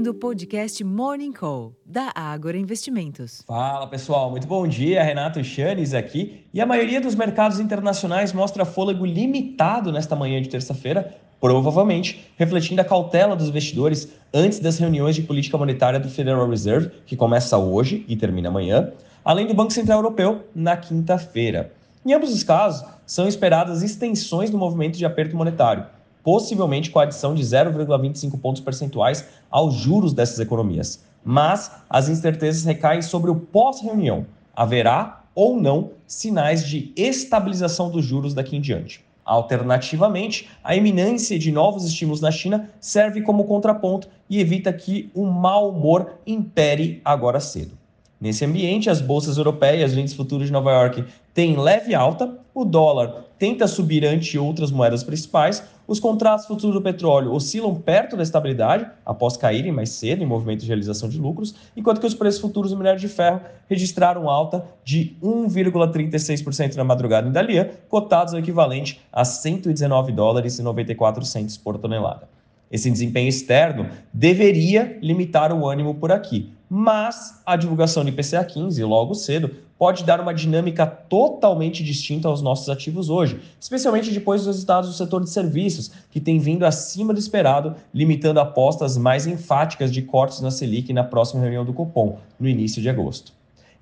ouvindo o podcast Morning Call, da Ágora Investimentos. Fala pessoal, muito bom dia. Renato Chanes aqui. E a maioria dos mercados internacionais mostra fôlego limitado nesta manhã de terça-feira, provavelmente refletindo a cautela dos investidores antes das reuniões de política monetária do Federal Reserve, que começa hoje e termina amanhã, além do Banco Central Europeu na quinta-feira. Em ambos os casos, são esperadas extensões do movimento de aperto monetário possivelmente com a adição de 0,25 pontos percentuais aos juros dessas economias. Mas as incertezas recaem sobre o pós-reunião. Haverá ou não sinais de estabilização dos juros daqui em diante. Alternativamente, a iminência de novos estímulos na China serve como contraponto e evita que o mau humor impere agora cedo. Nesse ambiente, as bolsas europeias, os índices futuros de Nova York, têm leve alta, o dólar tenta subir ante outras moedas principais, os contratos futuros do petróleo oscilam perto da estabilidade, após caírem mais cedo em movimento de realização de lucros, enquanto que os preços futuros do minério de ferro registraram alta de 1,36% na madrugada em Dalian, cotados ao equivalente a 119 dólares e 94 centos por tonelada. Esse desempenho externo deveria limitar o ânimo por aqui, mas a divulgação do IPCA 15 logo cedo pode dar uma dinâmica totalmente distinta aos nossos ativos hoje, especialmente depois dos resultados do setor de serviços, que tem vindo acima do esperado, limitando apostas mais enfáticas de cortes na Selic na próxima reunião do Copom, no início de agosto.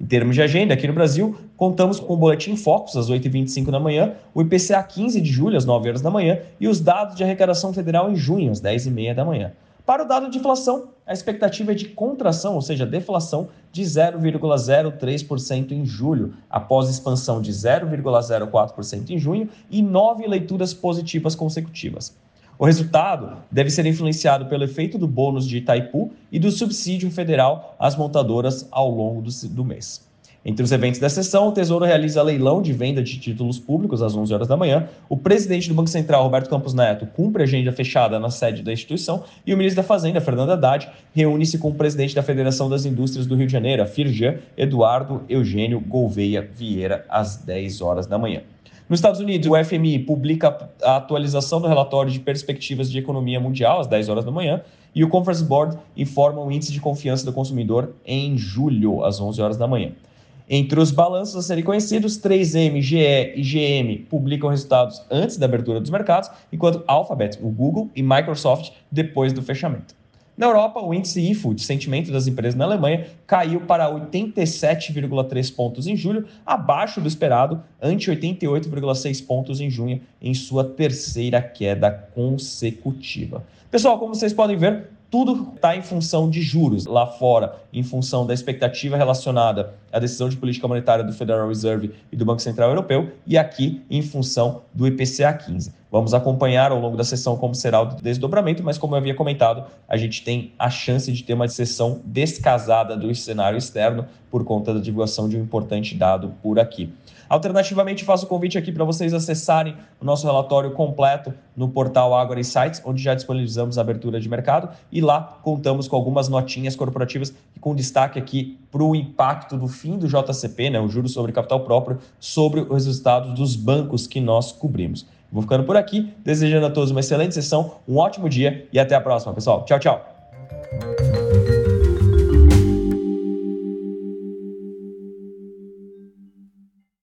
Em termos de agenda, aqui no Brasil, contamos com o Boletim Focus às 8h25 da manhã, o IPCA 15 de julho às 9 horas da manhã e os dados de arrecadação federal em junho às 10h30 da manhã. Para o dado de inflação, a expectativa é de contração, ou seja, deflação, de 0,03% em julho, após expansão de 0,04% em junho e nove leituras positivas consecutivas. O resultado deve ser influenciado pelo efeito do bônus de Itaipu e do subsídio federal às montadoras ao longo do, do mês. Entre os eventos da sessão, o Tesouro realiza leilão de venda de títulos públicos às 11 horas da manhã. O presidente do Banco Central, Roberto Campos Neto, cumpre a agenda fechada na sede da instituição e o ministro da Fazenda, Fernando Haddad, reúne-se com o presidente da Federação das Indústrias do Rio de Janeiro, a FIRJAN, Eduardo Eugênio Gouveia Vieira, às 10 horas da manhã. Nos Estados Unidos, o FMI publica a atualização do relatório de perspectivas de economia mundial às 10 horas da manhã e o Conference Board informa o índice de confiança do consumidor em julho, às 11 horas da manhã. Entre os balanços a serem conhecidos, 3M, GE e GM publicam resultados antes da abertura dos mercados, enquanto Alphabet, o Google e Microsoft depois do fechamento. Na Europa, o índice IFO, de sentimento das empresas na Alemanha, caiu para 87,3 pontos em julho, abaixo do esperado, ante 88,6 pontos em junho, em sua terceira queda consecutiva. Pessoal, como vocês podem ver, tudo está em função de juros lá fora, em função da expectativa relacionada à decisão de política monetária do Federal Reserve e do Banco Central Europeu, e aqui em função do IPCA 15. Vamos acompanhar ao longo da sessão como será o desdobramento, mas como eu havia comentado, a gente tem a chance de ter uma sessão descasada do cenário externo por conta da divulgação de um importante dado por aqui. Alternativamente, faço o convite aqui para vocês acessarem o nosso relatório completo no portal Agora Insights, onde já disponibilizamos a abertura de mercado e lá contamos com algumas notinhas corporativas com destaque aqui para o impacto do fim do JCP, né, o juro sobre capital próprio, sobre os resultados dos bancos que nós cobrimos. Vou ficando por aqui, desejando a todos uma excelente sessão, um ótimo dia e até a próxima, pessoal. Tchau, tchau.